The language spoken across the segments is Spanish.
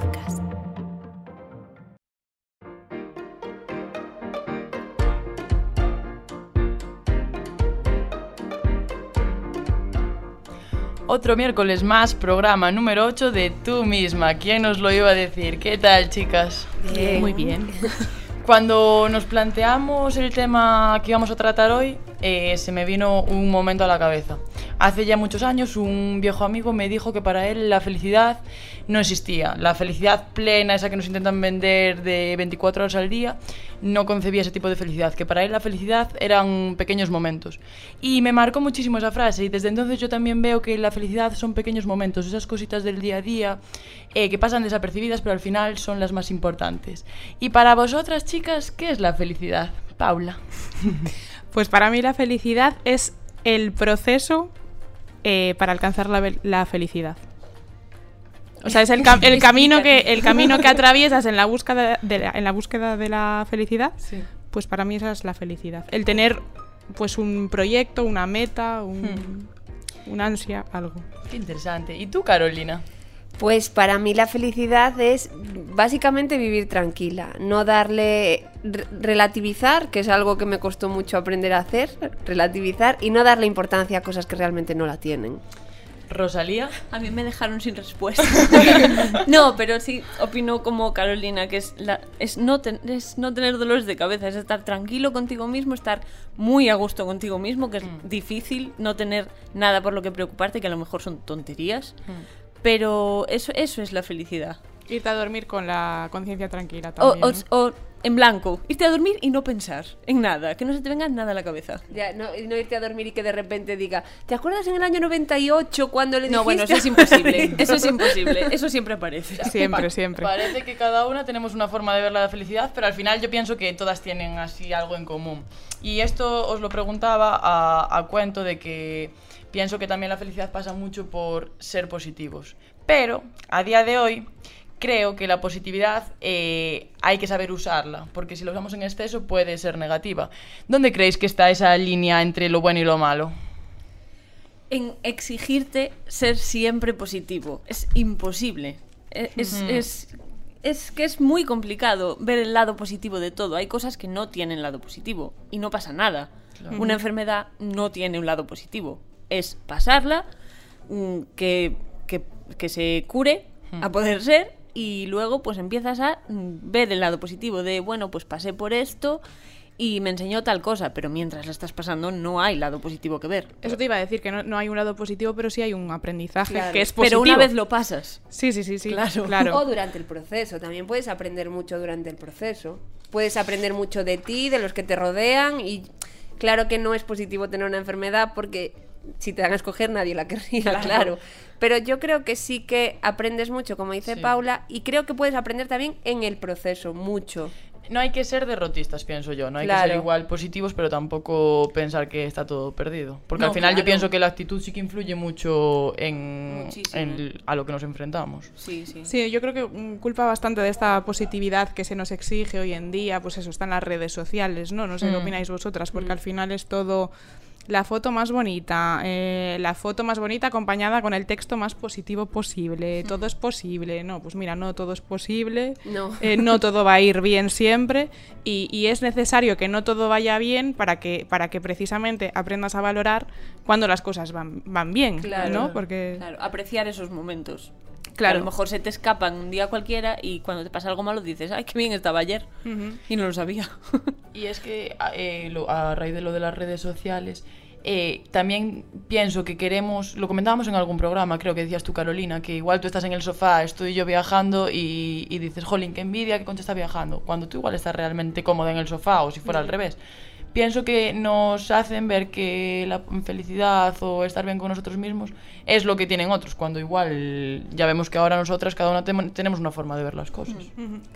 Podcast. Otro miércoles más, programa número 8 de Tú misma. ¿Quién nos lo iba a decir? ¿Qué tal, chicas? Muy bien. Cuando nos planteamos el tema que íbamos a tratar hoy, eh, se me vino un momento a la cabeza. Hace ya muchos años un viejo amigo me dijo que para él la felicidad no existía. La felicidad plena, esa que nos intentan vender de 24 horas al día, no concebía ese tipo de felicidad. Que para él la felicidad eran pequeños momentos. Y me marcó muchísimo esa frase y desde entonces yo también veo que la felicidad son pequeños momentos, esas cositas del día a día eh, que pasan desapercibidas pero al final son las más importantes. Y para vosotras, chicas, ¿qué es la felicidad? Paula. Pues para mí la felicidad es el proceso eh, para alcanzar la, felicidad. O sea, es el, cam- el camino que el camino que atraviesas en la búsqueda de la, en la búsqueda de la felicidad. Sí. Pues para mí esa es la felicidad. El tener pues un proyecto, una meta, un, un ansia, algo. Qué interesante. ¿Y tú, Carolina? Pues para mí la felicidad es básicamente vivir tranquila, no darle re- relativizar, que es algo que me costó mucho aprender a hacer, relativizar y no darle importancia a cosas que realmente no la tienen. Rosalía. A mí me dejaron sin respuesta. no, pero sí opino como Carolina, que es, la, es, no ten- es no tener dolores de cabeza, es estar tranquilo contigo mismo, estar muy a gusto contigo mismo, que es difícil no tener nada por lo que preocuparte, que a lo mejor son tonterías. Pero eso, eso es la felicidad. Irte a dormir con la conciencia tranquila O, también. o- en blanco, irte a dormir y no pensar en nada, que no se te venga nada a la cabeza. Ya, no, irte a dormir y que de repente diga, ¿te acuerdas en el año 98 cuando le dijiste? No, bueno, eso es imposible. Eso es imposible. Eso siempre aparece. Siempre, siempre. Parece que cada una tenemos una forma de ver la felicidad, pero al final yo pienso que todas tienen así algo en común. Y esto os lo preguntaba a, a cuento de que pienso que también la felicidad pasa mucho por ser positivos. Pero a día de hoy creo que la positividad eh, hay que saber usarla, porque si la usamos en exceso puede ser negativa. ¿Dónde creéis que está esa línea entre lo bueno y lo malo? en exigirte ser siempre positivo. Es imposible. E- Es, es, es que es muy complicado ver el lado positivo de todo. Hay cosas que no tienen lado positivo y no pasa nada. Una enfermedad no tiene un lado positivo. Es pasarla, mm, que, que, que se cure, a poder ser, y luego pues empiezas a mm, ver el lado positivo de, bueno, pues pasé por esto y me enseñó tal cosa, pero mientras la estás pasando no hay lado positivo que ver. Eso te iba a decir, que no, no hay un lado positivo, pero sí hay un aprendizaje Claro. que es positivo. Pero una vez lo pasas. Sí, sí, sí, sí. Claro. claro. O durante el proceso, también puedes aprender mucho durante el proceso. Puedes aprender mucho de ti, de los que te rodean y claro que no es positivo tener una enfermedad porque si te dan a escoger nadie la querría, claro. Pero yo creo que sí que aprendes mucho, como dice Sí. Paula, y creo que puedes aprender también en el proceso, mucho. No hay que ser derrotistas, pienso yo. No hay que ser igual positivos, pero tampoco pensar que está todo perdido. Porque No, al final yo pienso que la actitud sí que influye mucho en, en a lo que nos enfrentamos. Sí, sí. Sí, yo creo que mm, culpa bastante de esta positividad que se nos exige hoy en día, pues eso, están las redes sociales, ¿no? No sé qué Mm. opináis vosotras, porque al final es todo la foto más bonita, eh, la foto más bonita acompañada con el texto más positivo posible, todo es posible, no, pues mira, no todo es posible, No. eh, no todo va a ir bien siempre y, y es necesario que no todo vaya bien para que, para que precisamente aprendas a valorar cuando las cosas van, van bien, Claro. ¿no? Porque... Claro, apreciar esos momentos. Claro. A lo mejor se te escapan un día cualquiera y cuando te pasa algo malo dices, ay, qué bien estaba ayer. Y no lo sabía. Y es que a- eh, lo- a raíz de lo de las redes sociales, eh, también pienso que queremos, lo comentábamos en algún programa, creo que decías tú, Carolina, que igual tú estás en el sofá, estoy yo viajando y, y dices, jolín, qué envidia que Concha está viajando, cuando tú igual estás realmente cómoda en el sofá o si fuera al revés. Pienso que nos hacen ver que la felicidad o estar bien con nosotros mismos es lo que tienen otros, cuando igual ya vemos que ahora nosotras cada una tenemos una forma de ver las cosas.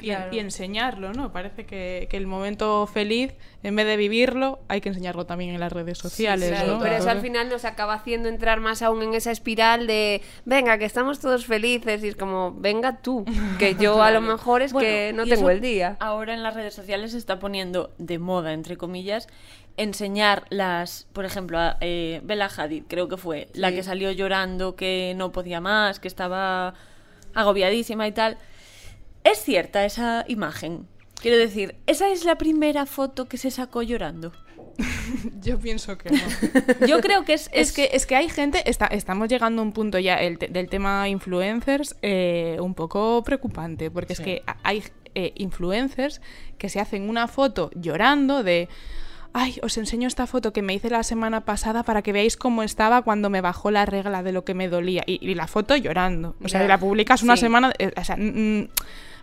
Y, y enseñarlo, ¿no? Parece que, que el momento feliz, en vez de vivirlo, hay que enseñarlo también en las redes sociales, Claro, ¿no? pero eso al final nos acaba haciendo entrar más aún en esa espiral de, venga, que estamos todos felices y es como, venga tú, que yo a lo mejor es que no tengo el día. Ahora en las redes sociales se está poniendo de moda, entre comillas, enseñar las, por ejemplo, a, eh, Bella Hadid, creo que fue, la que salió llorando, que no podía más, que estaba agobiadísima y tal. ¿Es cierta esa imagen? Quiero decir, ¿esa es la primera foto que se sacó llorando? Yo pienso que no. Yo creo que es... Es que, es que hay gente, está, estamos llegando a un punto ya el te- del tema influencers eh, un poco preocupante, porque Sí. es que hay eh, influencers que se hacen una foto llorando de, ay, os enseño esta foto que me hice la semana pasada para que veáis cómo estaba cuando me bajó la regla de lo que me dolía. Y, y la foto llorando. O sea, la publicas una sí. semana... eh, o sea, mm, mm,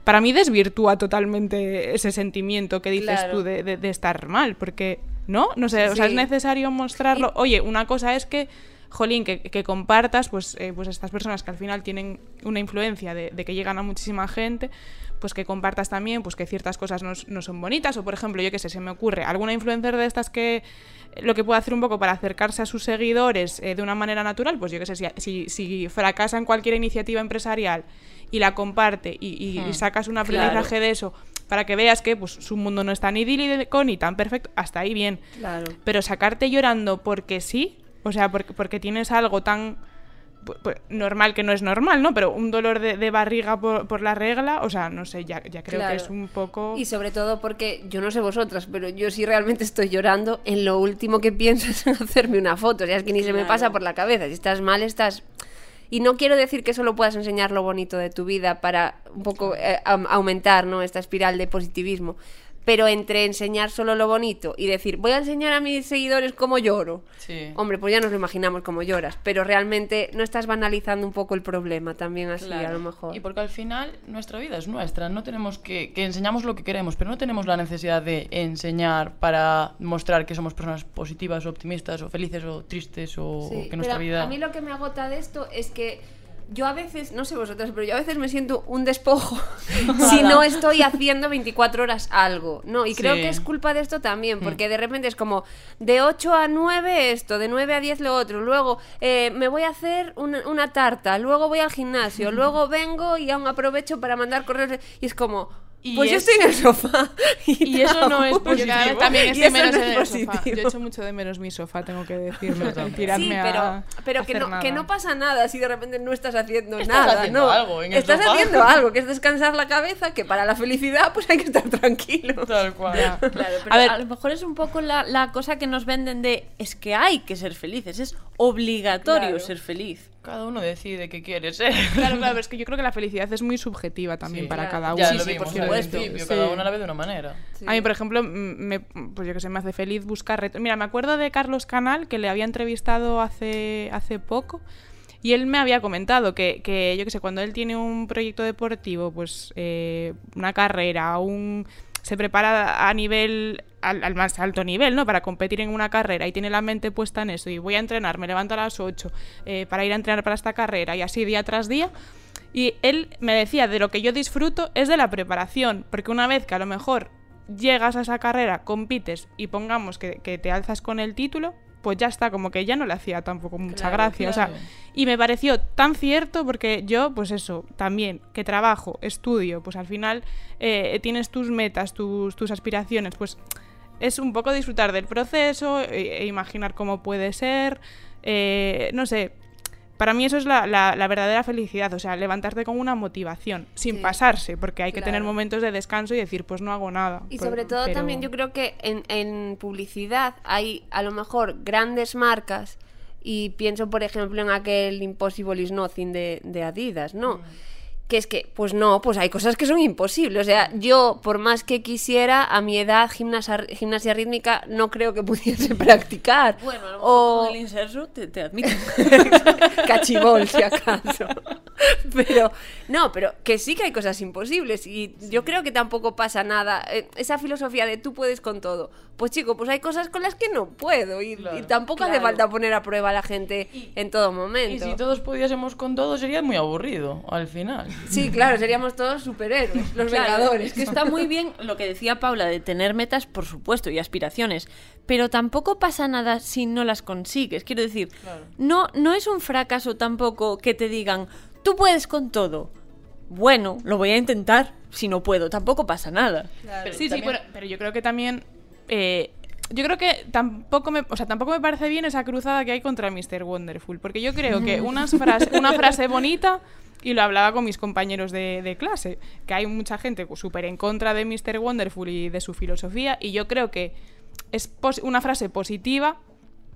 para mí desvirtúa totalmente ese sentimiento que dices Claro. tú de, de- de estar mal, porque, ¿no? No sé, o sea, es necesario mostrarlo. Oye, una cosa es que, jolín, que, que compartas, pues, eh, pues estas personas que al final tienen una influencia de, de que llegan a muchísima gente, pues que compartas también, pues que ciertas cosas no, no son bonitas, o por ejemplo, yo qué sé, se me ocurre, alguna influencer de estas que eh, lo que puede hacer un poco para acercarse a sus seguidores eh, de una manera natural, pues yo qué sé, si, si, si fracasa en cualquier iniciativa empresarial y la comparte y, y- y Hmm, sacas un claro. aprendizaje de eso para que veas que pues, su mundo no es tan idílico ni tan perfecto, hasta ahí bien. Claro. Pero sacarte llorando porque sí, o sea, porque, porque tienes algo tan normal que no es normal, ¿no? Pero un dolor de, de barriga por, por la regla, o sea, no sé, ya, ya creo Claro. que es un poco... Y sobre todo porque yo no sé vosotras, pero yo sí realmente estoy llorando, en lo último que pienso es en hacerme una foto. O sea, es que ni se me pasa por la cabeza. Si estás mal, estás... Y no quiero decir que solo puedas enseñar lo bonito de tu vida para un poco eh, aumentar ¿no? esta espiral de positivismo. Pero entre enseñar solo lo bonito y decir, voy a enseñar a mis seguidores cómo lloro. Sí. Hombre, pues ya nos lo imaginamos cómo lloras, pero realmente no estás banalizando un poco el problema también así, a lo mejor. Y porque al final nuestra vida es nuestra, no tenemos que, que enseñamos lo que queremos, pero no tenemos la necesidad de enseñar para mostrar que somos personas positivas, o optimistas, o felices, o tristes, o Sí, que nuestra vida... A mí lo que me agota de esto es que yo a veces, no sé vosotras, pero yo a veces me siento un despojo si no estoy haciendo 24 horas algo. No, y creo Sí. que es culpa de esto también, porque de repente es como de 8 a 9 esto, de 9 a 10 lo otro, luego eh, me voy a hacer una, una tarta, luego voy al gimnasio, luego vengo y aún aprovecho para mandar correos. Y es como, Y pues yo es- estoy en el sofá. Y eso no es positivo. Yo también estoy eso menos no en es el sofá. positivo. Yo echo mucho de menos mi sofá, tengo que decirlo. Tirarme Sí, a- pero, pero que, hacer no, que no pasa nada si de repente no estás haciendo Estás nada, haciendo ¿no? algo en el estás sofá. haciendo algo, que es descansar la cabeza, que para la felicidad pues hay que estar tranquilo. Tal cual. Ya. Claro, pero A lo mejor es un poco la, la cosa que nos venden de es que hay que ser felices, es obligatorio Claro. ser feliz. Cada uno decide qué quiere ser. Claro, claro, pero es que yo creo que la felicidad es muy subjetiva también Sí. para Claro. cada uno. ya Sí, lo sí, vimos por supuesto. cada una la ve de una manera. A mí, por ejemplo, me, pues yo que sé, me hace feliz buscar retos. Mira, me acuerdo de Carlos Canal, que le había entrevistado hace, hace poco, y él me había comentado que, que, yo que sé, cuando él tiene un proyecto deportivo, pues eh, una carrera, un se prepara a nivel al, más alto nivel, ¿no? Para competir en una carrera y tiene la mente puesta en eso y voy a entrenar, me levanto a las 8 eh, para ir a entrenar para esta carrera y así día tras día. Y él me decía, de lo que yo disfruto es de la preparación, porque una vez que a lo mejor llegas a esa carrera, compites y pongamos que te alzas con el título, pues ya está, como que ya no le hacía tampoco mucha Claro, gracia. O sea, y me pareció tan cierto porque yo, pues eso, también, que trabajo, estudio, pues al final eh, tienes tus metas, tus, tus aspiraciones, pues es un poco disfrutar del proceso e, e imaginar cómo puede ser, eh, no sé. Para mí eso es la, la- la verdadera felicidad, o sea, levantarte con una motivación, sin Sí. pasarse, porque hay que tener momentos de descanso y decir, pues no hago nada. Y sobre todo pero- también yo creo que en, en publicidad hay a lo mejor grandes marcas y pienso por ejemplo en aquel Impossible is Nothing de, de Adidas, ¿no? Que es que, pues no, pues hay cosas que son imposibles. O sea, yo, por más que quisiera, a mi edad, gimnasia, gimnasia rítmica no creo que pudiese practicar. Bueno, a lo mejor o con el inserso te, te admito. cachibol, si acaso. Pero, no, pero que sí que hay cosas imposibles y yo creo que tampoco pasa nada. Eh, Esa filosofía de tú puedes con todo. Pues chico, pues hay cosas con las que no puedo y, Claro. y tampoco hace falta poner a prueba a la gente en todo Y momento. si todos pudiésemos con todo, sería muy aburrido al final. Sí, claro, seríamos todos superhéroes, los Claro, vengadores. Es que está muy bien lo que decía Paula de tener metas, por supuesto, y aspiraciones, pero tampoco pasa nada si no las consigues. Quiero decir, Claro. no, no es un fracaso tampoco que te digan, tú puedes con todo. Bueno, lo voy a intentar. Si no puedo, tampoco pasa nada. Pero sí, sí, pero, pero yo creo que también eh, yo creo que tampoco me, o sea, tampoco me parece bien esa cruzada que hay contra Mr. Wonderful, porque yo creo que unas frase- una frase bonita, y lo hablaba con mis compañeros de, de clase, que hay mucha gente súper en contra de Mr. Wonderful y de su filosofía, y yo creo que es una frase positiva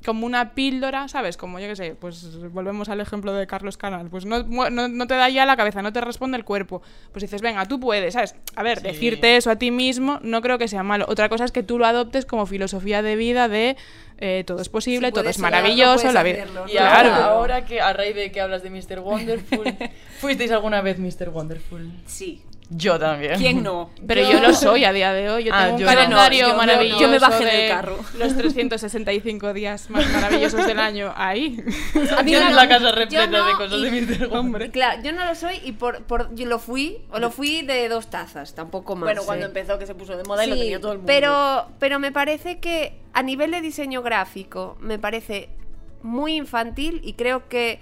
como una píldora, ¿sabes? Como yo qué sé, pues volvemos al ejemplo de Carlos Canal. Pues no, no, no te da ya la cabeza, no te responde el cuerpo. Pues dices, venga, tú puedes, ¿sabes? A ver, Sí. decirte eso a ti mismo no creo que sea malo. Otra cosa es que tú lo adoptes como filosofía de vida de eh, todo es posible, Si todo es maravilloso, puedes la vida. hacerlo, Y Claro. ahora que a raíz de que hablas de Mr. Wonderful, ¿fuisteis alguna vez Mr. Wonderful? Sí. Yo también. ¿Quién no? Pero yo lo soy a día de hoy. Yo Ah, tengo un yo no. calendario Yo no, yo- maravilloso. yo me bajé del de carro. Los 365 días más maravillosos del año ahí. A mí Tienes no- la casa yo repleta no, de cosas y- de Mr. Wonderful. Claro, yo no lo soy y por, por yo lo fui, o lo fui de dos tazas, tampoco más. Bueno, cuando ¿eh? empezó que se puso de moda y lo tenía todo el mundo. Pero, pero me parece que a nivel de diseño gráfico me parece muy infantil y creo que.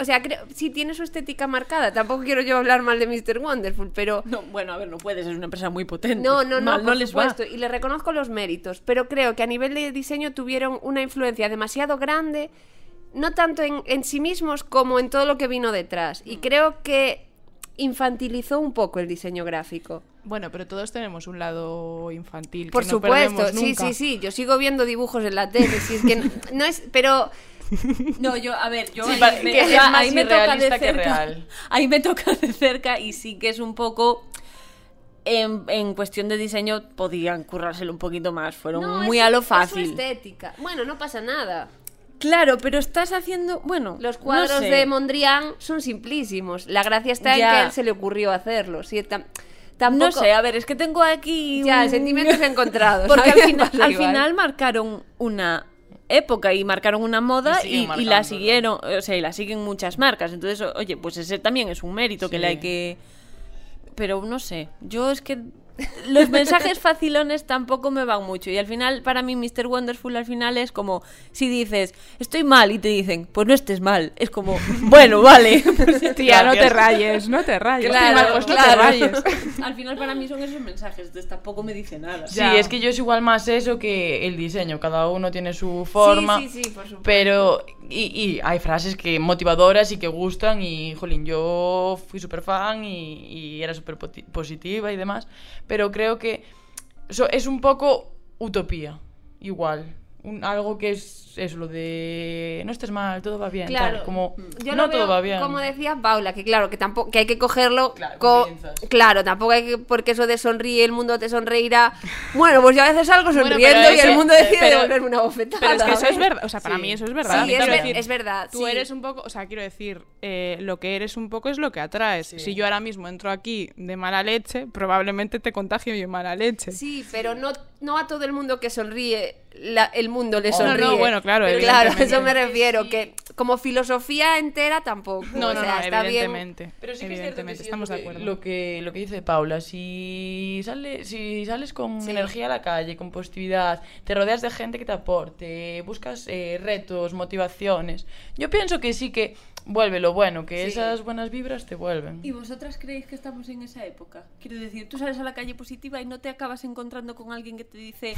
O sea, creo, sí tiene su estética marcada. Tampoco quiero yo hablar mal de Mr. Wonderful, pero. No, bueno, a ver, no puedes, es una empresa muy potente. No, no, no, Mal por les va. supuesto, y le reconozco los méritos, pero creo que a nivel de diseño tuvieron una influencia demasiado grande, no tanto en, en sí mismos como en todo lo que vino detrás. Mm. Y creo que infantilizó un poco el diseño gráfico. Bueno, pero todos tenemos un lado infantil. Por que no supuesto, sí, sí, sí, yo sigo viendo dibujos en la tele, si es que no, no es, pero No, yo, a ver, yo Sí, ahí, me, es yo ahí me toca de irrealista que cerca. real. Ahí me toca de cerca y sí que es un poco. En, en cuestión de diseño podían currárselo un poquito más, fueron no, muy es- a lo es su fácil. estética. Bueno, no pasa nada. Claro, pero estás haciendo, bueno, Los no cuadros sé. de Mondrian son simplísimos. La gracia está en que a él se le ocurrió hacerlo. Sí, tam- tampoco... No sé, a ver, es que tengo aquí. Ya, un- sentimientos encontrados. Porque al final, al final marcaron una época y marcaron una moda Y y, siguen y la siguieron, o sea, y la siguen muchas marcas. Entonces, oye, pues ese también es un mérito que le hay que. Pero no sé, yo es que los mensajes facilones tampoco me van mucho. Y al final, para mí, Mr. Wonderful al final es como si dices, estoy mal, y te dicen, pues no estés mal. Es como, bueno, vale. Tía, no te rayes, no te rayes. Claro, Estoy mal, pues no te rayes. al final, para mí son esos mensajes, entonces tampoco me dice nada. Sí, Ya. es que yo es igual más eso que el diseño. Cada uno tiene su forma. Sí, sí, sí, por supuesto. Pero, y, y hay frases que motivadoras y que gustan. Y, jolín, yo fui súper fan y, y era súper positiva y demás. Pero creo que eso es un poco utopía. Igual. Un- algo que es, es lo de no estés mal, todo va bien. Claro, tal, como yo no todo veo, va bien. Como decía Paula, que claro, que tampoco que hay que cogerlo Claro, co- claro, tampoco hay que porque eso de sonríe, el mundo te sonreirá. Bueno, pues yo a veces salgo Bueno, sonriendo y el mundo decide pero- devolverme una bofetada. Pero es que eso es ¿eh? verdad. O sea, para Sí. mí eso es verdad. Sí, es, Quiero ver- decir, es verdad. Tú sí. eres un poco, o sea, quiero decir, eh, lo que eres un poco es lo que atraes. Sí. Si yo ahora mismo entro aquí de mala leche, probablemente te contagio yo mala leche. Sí, pero no, no a todo el mundo que sonríe la- el mundo le Oh, no, sonríe. no, bueno, claro, claro, a eso me refiero, que como filosofía entera tampoco. No, o no, sea, no, está bien. evidentemente. Pero sí que es cierto que evidentemente, es estamos de acuerdo. Lo que, lo que dice Paula, si, sale, si sales con Sí. energía a la calle, con positividad, te rodeas de gente que te aporte, buscas eh, retos, motivaciones, yo pienso que sí que vuelve lo bueno, que Sí. esas buenas vibras te vuelven. ¿Y vosotras creéis que estamos en esa época? Quiero decir, tú sales a la calle positiva y no te acabas encontrando con alguien que te dice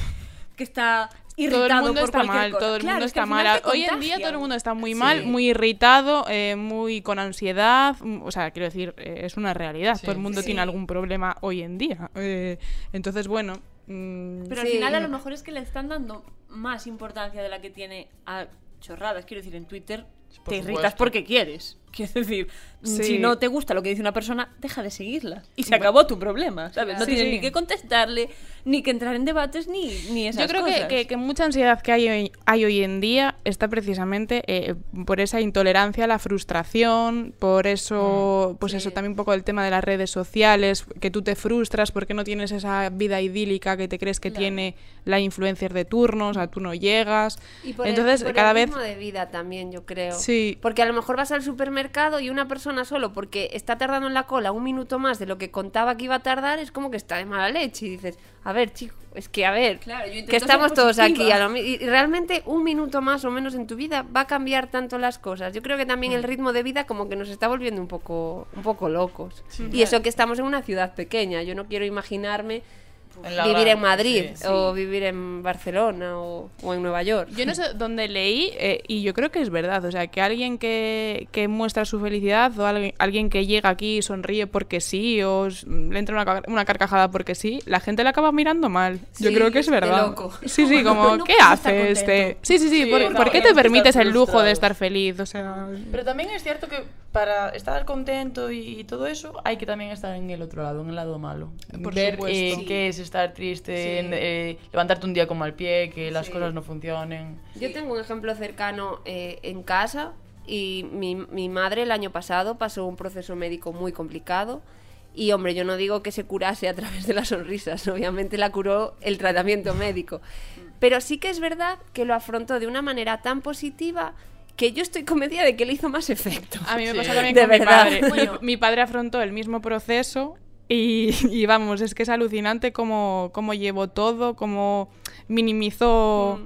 que está irritado todo el mundo por está cualquier mal, cosa. todo el Claro, mundo es que está al mal. Hoy en día todo el mundo está muy Sí. mal, muy irritado, eh, muy con ansiedad. mm, O sea, quiero decir, eh, es una realidad. Sí. todo el mundo Sí. tiene algún problema hoy en día. Eh, entonces, bueno. mm, Pero Sí. al final a lo mejor es que le están dando más importancia de la que tiene a chorradas. Quiero decir, en Twitter Por te irritas porque quieres. Quiero decir, Sí. si no te gusta lo que dice una persona, deja de seguirla. Y se acabó tu problema, ¿sabes? No Sí, tienes sí. ni que contestarle, ni que entrar en debates, ni, ni esas Yo creo que, cosas. que- que mucha ansiedad que hay hoy, hay hoy en día está precisamente eh, por esa intolerancia a la frustración, por eso, pues sí. eso también un poco el tema de las redes sociales, que tú te frustras porque no tienes esa vida idílica que te crees que Claro. tiene la influencer de turno, o sea, tú no llegas. Y por el- Entonces, por el cada vez... ritmo de vida también, yo creo. Sí. Porque a lo mejor vas al supermercado y una persona solo porque está tardando en la cola un minuto más de lo que contaba que iba a tardar, es como que está de mala leche. Y dices, a ver, chico, es que a ver, Claro, que estamos todos aquí. a lo y realmente un minuto más o menos en tu vida va a cambiar tanto las cosas. Yo creo que también Mm. el ritmo de vida como que nos está volviendo un poco, un poco locos. y eso que estamos en una ciudad pequeña. Yo no quiero imaginarme En la vivir gran- en Madrid sí. o vivir en Barcelona o, o en Nueva York. Yo no sé dónde leí, eh, y yo creo que es verdad, o sea, que alguien que, que muestra su felicidad o alguien, alguien que llega aquí y sonríe porque sí, o le entra una, una carcajada porque sí, la gente le acaba mirando mal. yo creo que es de verdad. loco. Sí, sí, como, No ¿qué hace este? Sí, sí, sí, Sí, ¿por, no, por qué te permites el lujo frustrado. de estar feliz? O sea, Pero también es cierto que para estar contento y todo eso hay que también estar en el otro lado, en el lado malo. Por Ver eh, Sí. qué es estar triste, Sí. eh, levantarte un día con mal pie, que las Sí. cosas no funcionen. Yo tengo un ejemplo cercano eh, en casa y mi, mi madre el año pasado pasó un proceso médico muy complicado y hombre, yo no digo que se curase a través de las sonrisas, obviamente la curó el tratamiento médico, pero sí que es verdad que lo afrontó de una manera tan positiva que yo estoy convencida de que le hizo más efecto. A mí me Sí. pasa también De con verdad. mi padre. Mi- Bueno. Mi, padre afrontó el mismo proceso y, y vamos, es que es alucinante cómo, cómo llevó todo, cómo minimizó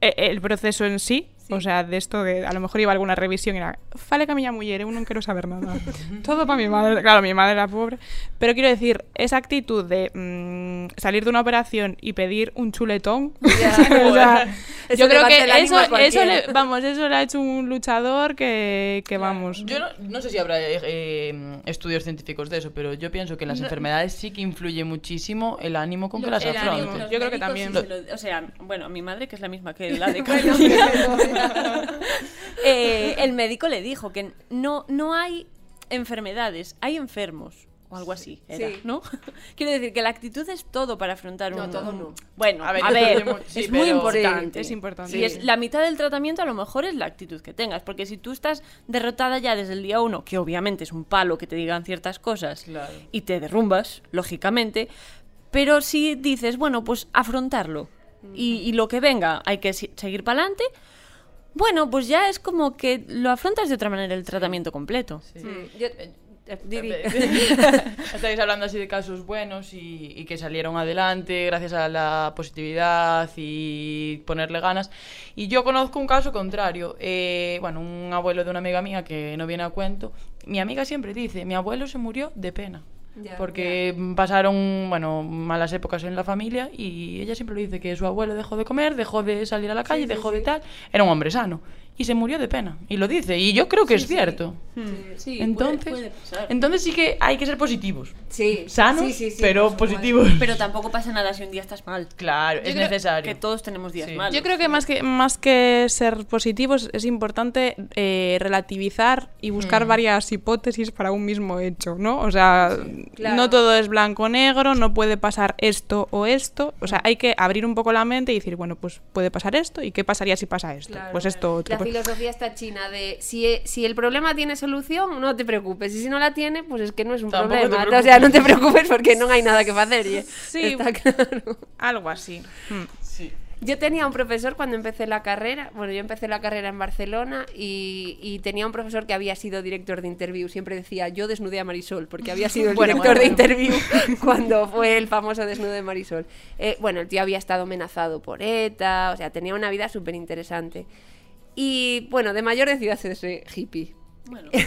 e- el proceso en sí. O sea, de esto de a lo mejor iba a alguna revisión y era, fale que a miña muller, eu non quero saber nada. Todo para mi madre. Claro, mi madre era pobre. Pero quiero decir, esa actitud de mm, salir de una operación y pedir un chuletón. O sea, yo creo que eso, eso le, vamos, eso le ha hecho un luchador que, que vamos. Yo no, no sé si habrá eh, eh, estudios científicos de eso, pero yo pienso que en las enfermedades sí que influye muchísimo el ánimo con que las afrontes. Yo creo que también. lo- o sea, bueno, mi madre, que es la misma que la de Carolina, eh, el médico le dijo que no, no hay enfermedades, hay enfermos. O algo así, era, Sí. ¿no? Quiero decir que la actitud es todo para afrontar No, un... todo no. Bueno, A a ver, sí, es muy importante. Sí, es importante. Si es la mitad del tratamiento, a lo mejor es la actitud que tengas. Porque si tú estás derrotada ya desde el día uno, que obviamente es un palo que te digan ciertas cosas, Claro. y te derrumbas, lógicamente, pero si dices, bueno, pues afrontarlo y, y lo que venga hay que seguir para adelante, bueno, pues ya es como que lo afrontas de otra manera el tratamiento completo. Mm, yo- eh, Didi. Estáis hablando así de casos buenos y, y que salieron adelante gracias a la positividad y ponerle ganas. Y yo conozco un caso contrario. Eh, bueno, un abuelo de una amiga mía que no viene a cuento. Mi amiga siempre dice, mi abuelo se murió de pena. Porque pasaron, bueno, malas épocas en la familia y ella siempre le dice que su abuelo dejó de comer, dejó de salir a la calle, dejó de tal. Era un hombre sano y se murió de pena. Y lo dice. Y yo creo que es cierto. Sí, Entonces, puede- puede pasar. entonces sí que hay que ser positivos. Sí, Sanos, sí, sí, sí, pero positivos. Pero tampoco pasa nada si un día estás mal. Claro, es necesario. Que todos tenemos días Sí. malos. Yo creo que más que más que ser positivos es importante eh, relativizar y buscar varias hipótesis para un mismo hecho, ¿no? O sea, claro. no todo es blanco o negro, no puede pasar esto o esto. O sea, hay que abrir un poco la mente y decir, bueno, pues puede pasar esto y qué pasaría si pasa esto. Claro. Pues esto otro. filosofía está china de si, e- si el problema tiene solución, no te preocupes. Y si no la tiene, pues es que no es un Tampoco problema. O sea, no te preocupes porque no hay nada que hacer. y Sí. Está claro. Algo así. Mm. Sí. Yo tenía un profesor cuando empecé la carrera, bueno, yo empecé la carrera en Barcelona y, y tenía un profesor que había sido director de interview. Siempre decía, yo desnudé a Marisol, porque había sido el Bueno, director bueno. de interview cuando fue el famoso desnudo de Marisol. Eh, bueno, el tío había estado amenazado por ETA, o sea, tenía una vida súper interesante. Y bueno, de mayor decidió hacerse hippie. Bueno,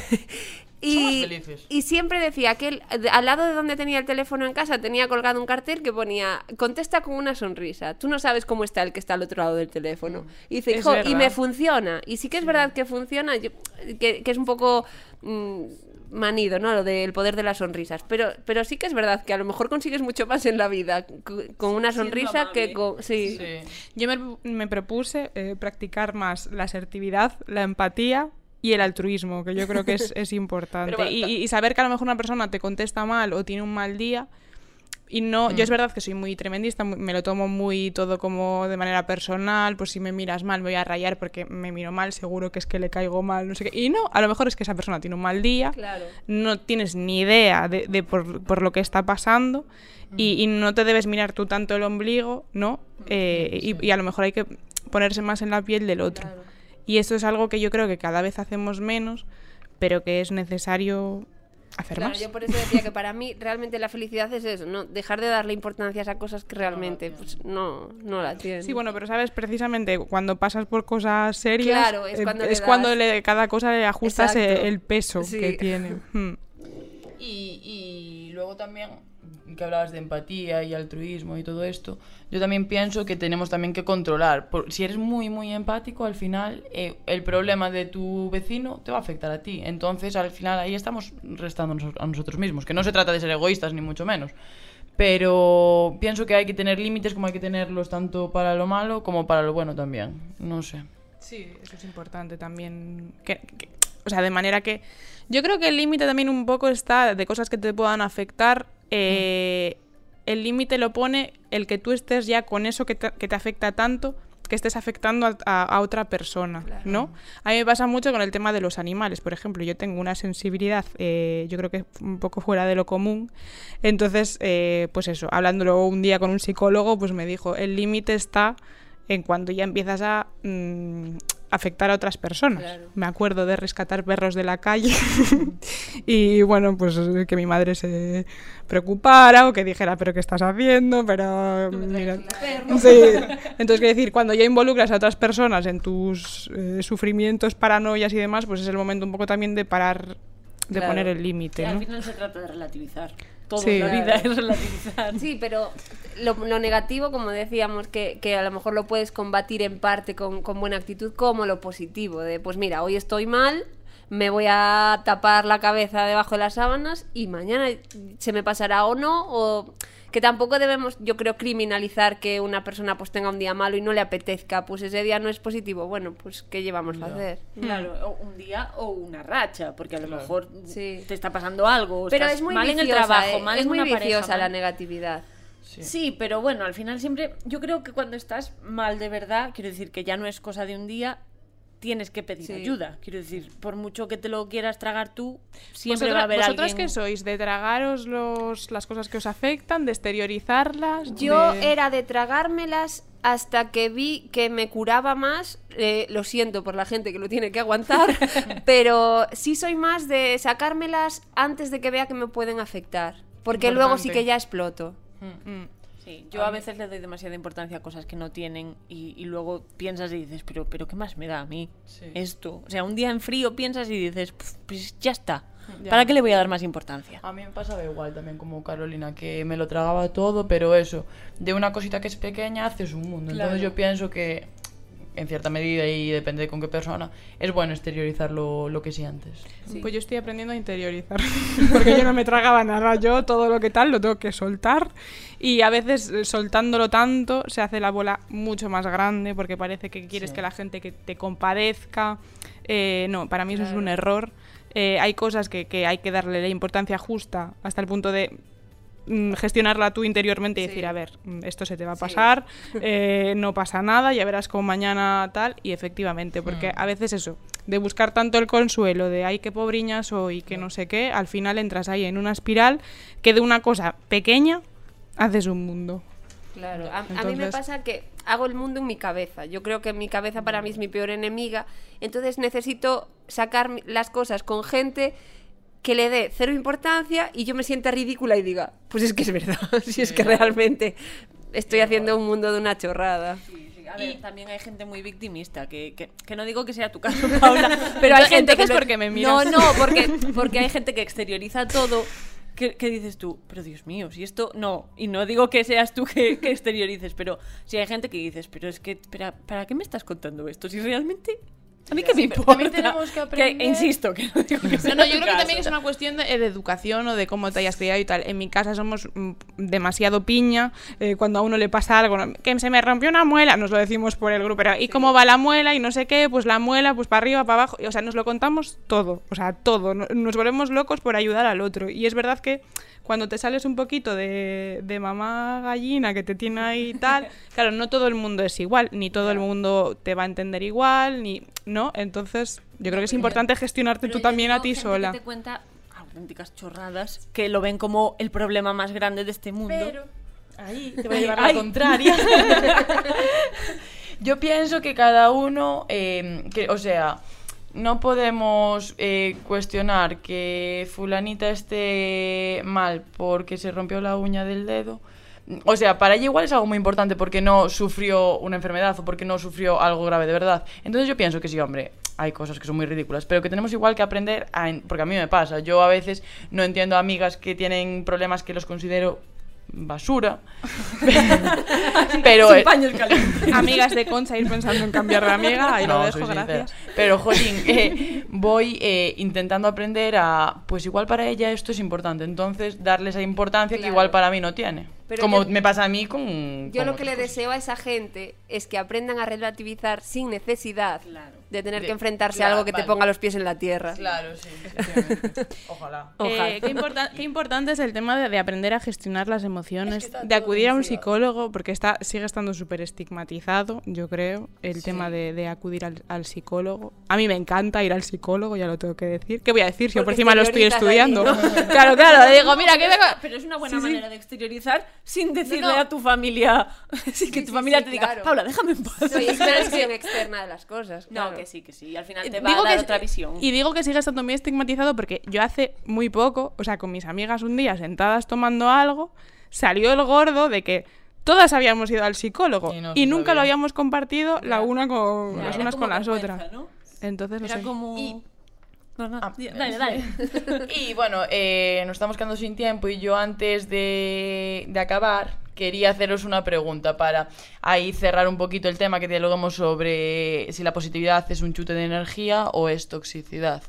Y, felices. y siempre decía que él, al lado de donde tenía el teléfono en casa tenía colgado un cartel que ponía contesta con una sonrisa. Tú no sabes cómo está el que está al otro lado del teléfono. Y dice, Es "Jo, y me funciona. Y sí que es verdad que funciona, yo- que, que es un poco mm, manido, ¿no? Lo del poder de las sonrisas. Pero, pero sí que es verdad que a lo mejor consigues mucho más en la vida con una sonrisa que con... Sí. Sí. Yo me, me propuse eh, practicar más la asertividad, la empatía y el altruismo, que yo creo que es, es importante. Bueno, y, y saber que a lo mejor una persona te contesta mal o tiene un mal día. Y no, yo es verdad que soy muy tremendista, me lo tomo muy todo como de manera personal, pues si me miras mal me voy a rayar porque me miro mal, seguro que es que le caigo mal, no sé qué. Y no, a lo mejor es que esa persona tiene un mal día, Claro. no tienes ni idea de, de por, por lo que está pasando y, y no te debes mirar tú tanto el ombligo, ¿no? Eh, y, y a lo mejor hay que ponerse más en la piel del otro. Y esto es algo que yo creo que cada vez hacemos menos, pero que es necesario hacer Claro, más. yo por eso decía que para mí realmente la felicidad es eso, no dejar de darle importancia a cosas que realmente pues, no, no la tienen. Sí, bueno, pero sabes, precisamente cuando pasas por cosas serias, Claro, es eh, cuando le es cuando le- cada cosa le ajustas eh, Exacto. el peso Sí. que tiene. Hmm. Y, y luego también que hablabas de empatía y altruismo y todo esto, yo también pienso que tenemos también que controlar. Por, si eres muy, muy empático, al final eh, el problema de tu vecino te va a afectar a ti. Entonces, al final ahí estamos restando a nosotros mismos. Que no se trata de ser egoístas, ni mucho menos. Pero pienso que hay que tener límites como hay que tenerlos tanto para lo malo como para lo bueno también. No sé. Sí, eso es importante también. Que, que, o sea, de manera que yo creo que el límite también un poco está de cosas que te puedan afectar. Eh, el límite lo pone el que tú estés ya con eso que te, que te afecta tanto que estés afectando a, a, a otra persona, Claro. ¿no? A mí me pasa mucho con el tema de los animales, por ejemplo, yo tengo una sensibilidad, eh, yo creo que un poco fuera de lo común, entonces, eh, pues eso, hablándolo un día con un psicólogo, pues me dijo, el límite está en cuando ya empiezas a mm, afectar a otras personas. Claro. Me acuerdo de rescatar perros de la calle y bueno, pues que mi madre se preocupara o que dijera, pero ¿qué estás haciendo? Pero mira, Sí. Entonces, quiero decir, cuando ya involucras a otras personas en tus eh, sufrimientos, paranoias y demás, pues es el momento un poco también de parar, de Claro. poner el límite, al ¿no? final se trata de relativizar. Todo Sí. en la vida es relativizar. Sí, pero lo, lo negativo, como decíamos, que, que a lo mejor lo puedes combatir en parte con, con buena actitud, como lo positivo, de pues mira, hoy estoy mal, me voy a tapar la cabeza debajo de las sábanas y mañana se me pasará o no, o que tampoco debemos, yo creo, criminalizar que una persona pues tenga un día malo y no le apetezca, pues ese día no es positivo, bueno, pues ¿qué llevamos a hacer? Claro, o un día o una racha, porque a lo mejor Sí. te está pasando algo. o Pero estás es muy mal en viciosa, el trabajo, ¿eh? mal es en muy una pareja, viciosa la mal- negatividad. Sí. Sí, pero bueno, al final siempre, yo creo que cuando estás mal de verdad, quiero decir que ya no es cosa de un día, tienes que pedir Sí. ayuda. Quiero decir, por mucho que te lo quieras tragar tú, siempre ¿Vosotras, va a haber ¿Vosotras alguien... qué sois? ¿De tragaros los, las cosas que os afectan? ¿De exteriorizarlas? Yo de- era de tragármelas hasta que vi que me curaba más. eh, lo siento por la gente que lo tiene que aguantar, pero sí soy más de sacármelas antes de que vea que me pueden afectar. Porque luego sí que ya exploto. Mm. Sí, yo a veces le doy demasiada importancia a cosas que no tienen y, y luego piensas y dices, pero, pero ¿qué más me da a mí Sí. esto? O sea, un día en frío piensas y dices, "Pf, pues ya está. Ya. ¿Para qué le voy a dar más importancia? A mí me pasaba igual también como Carolina, que me lo tragaba todo, pero eso, de una cosita que es pequeña haces un mundo. Claro. Entonces yo pienso que, en cierta medida y depende de con qué persona, es bueno exteriorizar lo, lo que sientes. Sí. Pues yo estoy aprendiendo a interiorizar. Porque yo no me tragaba nada. Yo todo lo que tal lo tengo que soltar. Y a veces eh, soltándolo tanto se hace la bola mucho más grande porque parece que quieres Sí. que la gente que te compadezca. Eh, no, para mí eso es un error. Eh, hay cosas que, que hay que darle la importancia justa hasta el punto de gestionarla tú interiormente y Sí. decir, a ver, mm, esto se te va a Sí. pasar, eh, no pasa nada, ya verás como mañana tal, y efectivamente, porque Hmm. a veces eso, de buscar tanto el consuelo de, ay, qué pobriña soy, que no sé qué, al final entras ahí en una espiral que de una cosa pequeña haces un mundo. Claro, a, a mí me pasa que hago el mundo en mi cabeza. Yo creo que mi cabeza para mí es mi peor enemiga. Entonces necesito sacar las cosas con gente que le dé cero importancia y yo me sienta ridícula y diga, pues es que es verdad, si es que realmente estoy haciendo un mundo de una chorrada. A ver, también hay gente muy victimista, que, que, que no digo que sea tu caso, Paula, Pero hay gente que es porque me miras. No, no, porque, porque hay gente que exterioriza todo. Que, que dices tú, pero Dios mío, si esto no, y no digo que seas tú que, que exteriorices, pero si hay gente que dices, pero es que, ¿para, ¿para qué me estás contando esto? Si realmente, a mí que me importa. también tenemos que aprender- insisto, que no digo que sea No, no, yo creo que también es una cuestión de, de educación o de cómo te hayas criado y tal. En mi casa somos mm, demasiado piña. eh, cuando a uno le pasa algo, que se me rompió una muela, nos lo decimos por el grupo. Pero, ¿Y cómo va la muela? Y no sé qué, pues la muela, pues para arriba, para abajo. Y, o sea, nos lo contamos todo. O sea, todo. No- Nos volvemos locos por ayudar al otro. Y es verdad que cuando te sales un poquito de, de mamá gallina que te tiene ahí y tal, claro, no todo el mundo es igual, ni todo el mundo te va a entender igual, ni. ¿No? Entonces, yo creo que es importante gestionarte tú también a ti sola. Que te cuenta auténticas chorradas que lo ven como el problema más grande de este mundo. Pero ahí te voy a llevar la Ay. contraria. Yo pienso que cada uno, eh, que, o sea, no podemos eh, cuestionar que fulanita esté mal porque se rompió la uña del dedo. O sea, para ella igual es algo muy importante porque no sufrió una enfermedad o porque no sufrió algo grave de verdad. Entonces yo pienso que sí, hombre, hay cosas que son muy ridículas, pero que tenemos igual que aprender a... Porque a mí me pasa, yo a veces no entiendo a amigas que tienen problemas que los considero basura. pero Sin eh, paños calientes. Amigas de Concha ir pensando en cambiar de amiga, ahí lo No, dejo, soy sincera. gracias. Pero, jolín, eh, voy eh, intentando aprender a, pues igual para ella esto es importante, entonces darle esa importancia que igual para mí no tiene. Pero Como yo- me pasa a mí con... Yo con lo que le deseo a esa gente es que aprendan a relativizar sin necesidad Claro. De tener De- que enfrentarse claro, a algo que te ponga los pies en la tierra. Claro, sí. Ojalá. Ojalá. Eh, qué, importa- qué importante es el tema de, de aprender a gestionar las emociones, Es que está de acudir a un psicólogo, porque está, sigue estando súper estigmatizado, yo creo, el tema de, de acudir al, al psicólogo. A mí me encanta ir al psicólogo, ya lo tengo que decir. ¿Qué voy a decir si yo por encima lo estoy ahí, estudiando? ¿no? claro, claro, digo, mira, que vengo... Pero es una buena Sí, sí. manera de exteriorizar sin decirle No, no. a tu familia. Sin que tu sí, familia sí, te diga, claro. Paula, déjame en paz. No, y es una visión externa de las cosas. No, claro. Que sí, que sí. Al final Eh, te va a dar que- otra visión. Y digo que sigue estando muy estigmatizado porque yo hace muy poco, o sea, con mis amigas un día sentadas tomando algo, salió el gordo de que todas habíamos ido al psicólogo Y no y, se nunca sabía. lo habíamos compartido la una con Ya. las unas con las otras. ¿no? Entonces no Era sé. como... Y- No, no, Ah, di- dale, dale. Y bueno, eh, nos estamos quedando sin tiempo y yo antes de, de acabar quería haceros una pregunta para ahí cerrar un poquito el tema que dialogamos sobre si la positividad es un chute de energía o es toxicidad.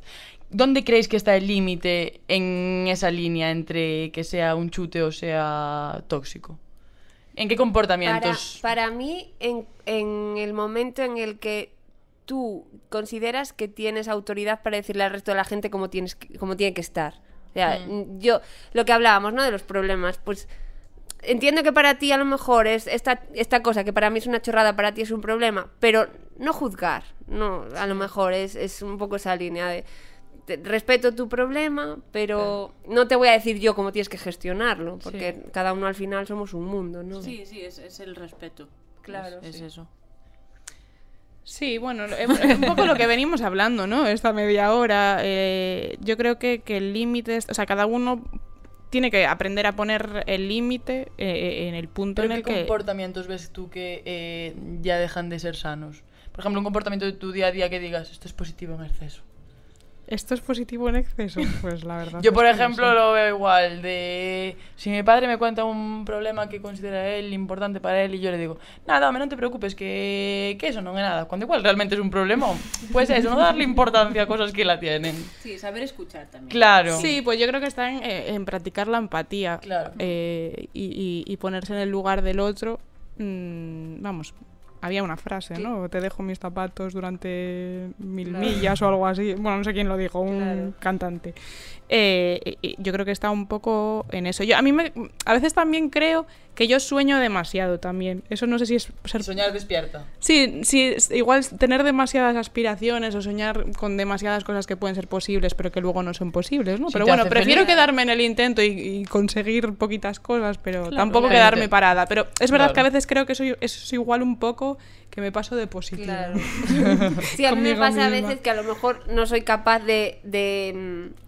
¿Dónde creéis que está el límite en esa línea entre que sea un chute o sea tóxico? ¿En qué comportamientos? para mí, en, en el momento en el que tú consideras que tienes autoridad para decirle al resto de la gente cómo, tienes que- cómo tiene que estar. O sea, Mm. yo, lo que hablábamos, ¿no? De los problemas, pues entiendo que para ti a lo mejor es esta, esta cosa que para mí es una chorrada, para ti es un problema, pero no juzgar, no, a lo mejor es, es un poco esa línea de te- respeto tu problema, pero no te voy a decir yo cómo tienes que gestionarlo, porque cada uno al final somos un mundo, ¿no? Sí, sí, es, es el respeto. Claro, Es, eso. Sí, bueno, es un poco lo que venimos hablando, ¿no? Esta media hora. eh, yo creo que, que el límite, es- o sea, cada uno tiene que aprender a poner el límite eh, en el punto ¿Pero en qué el que... comportamientos ves tú que eh, ya dejan de ser sanos? Por ejemplo, un comportamiento de tu día a día que digas, esto es positivo en exceso. ¿Esto es positivo en exceso? Pues la verdad. Yo, por no ejemplo, sé. lo veo igual, de si mi padre me cuenta un problema que considera él importante para él y yo le digo, nada, hombre, no te preocupes, que, que eso no es nada, cuando igual realmente es un problema, pues eso, no darle importancia a cosas que la tienen. Sí, saber escuchar también. Claro. Sí, pues yo creo que está en, eh, en practicar la empatía Claro. eh, y, y- y ponerse en el lugar del otro. Mm, vamos, había una frase, ¿no? Te dejo mis zapatos durante mil millas o algo así. Bueno, no sé quién lo dijo, un Claro. cantante. Eh, y- yo creo que está un poco en eso. Yo a mí me, a veces también creo que yo sueño demasiado también. Eso no sé si es ser Soñar despierta. Sí, sí, igual tener demasiadas aspiraciones o soñar con demasiadas cosas que pueden ser posibles pero que luego no son posibles, ¿no? Si pero bueno, prefiero feliz. quedarme en el intento y, y conseguir poquitas cosas, pero Claro, tampoco claro. quedarme parada. Pero es verdad Claro. que a veces creo que soy, eso es igual un poco que me paso de positivo. Claro. Sí, a mí me pasa a veces que a lo mejor no soy capaz de, de, mm,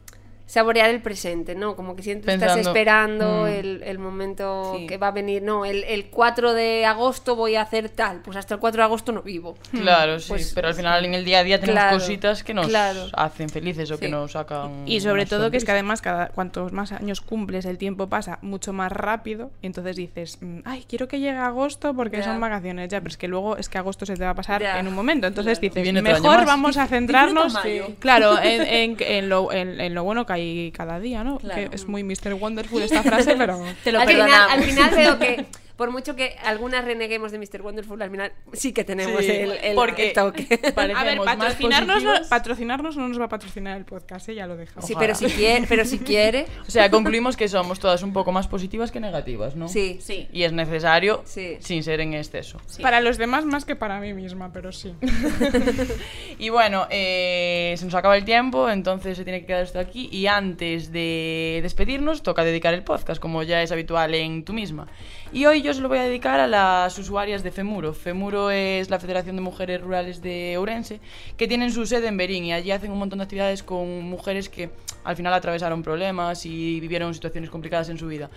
saborear el presente, ¿no? Como que siempre estás Pensando, esperando mm. el, el momento Sí. que va a venir. No, el, el 4 de agosto voy a hacer tal. Pues hasta el 4 de agosto no vivo. Claro, sí, Pues- pero al final en el día a día tenemos Claro, cositas que nos claro. hacen felices o que Sí. nos sacan. Y sobre todo que es que además cada cuantos más años cumples el tiempo pasa mucho más rápido y entonces dices, mm, ay, quiero que llegue agosto porque Ya. son vacaciones ya, pero es que luego es que agosto se te va a pasar Ya. en un momento. Entonces dices, Viene otro año mejor vamos a centrarnos, mayo. claro, en, en- en lo, en- en lo bueno que hay cada día, ¿no? Claro. Que es muy Mr. Wonderful esta frase, pero... Te lo al, final, al final veo que, por mucho que algunas reneguemos de Mr. Wonderful, al final sí que tenemos Sí, el, el- porque el toque. A ver, patrocinarnos, positivos. patrocinarnos no nos va a patrocinar el podcast, ¿eh? ya lo dejamos. Sí, pero si quiere, pero si quiere, O sea, concluimos que somos todas un poco más positivas que negativas, ¿no? sí. Sí. Y es necesario Sí. sin ser en exceso. Sí. Para los demás más que para mí misma, pero sí. Y bueno, eh, se nos acaba el tiempo, entonces se tiene que quedar esto aquí. Y antes de despedirnos, toca dedicar el podcast, como ya es habitual en tú misma. Y hoy yo se lo voy a dedicar a las usuarias de Femuro. Femuro es la Federación de Mujeres Rurales de Ourense, que tienen su sede en Berín y allí hacen un montón de actividades con mujeres que al final atravesaron problemas y vivieron situaciones complicadas en su vida.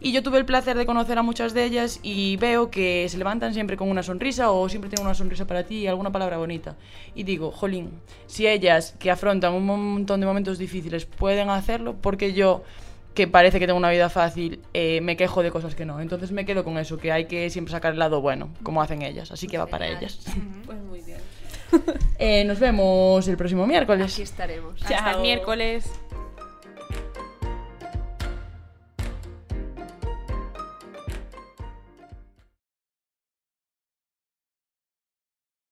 Y yo tuve el placer de conocer a muchas de ellas y veo que se levantan siempre con una sonrisa o siempre tienen una sonrisa para ti y alguna palabra bonita. Y digo, jolín, si ellas que afrontan un montón de momentos difíciles pueden hacerlo, porque yo que parece que tengo una vida fácil, eh, me quejo de cosas que no. Entonces me quedo con eso, que hay que siempre sacar el lado bueno, como hacen ellas. Así que va para ellas. Pues muy bien. Eh, nos vemos el próximo miércoles. Aquí estaremos. Hasta el miércoles.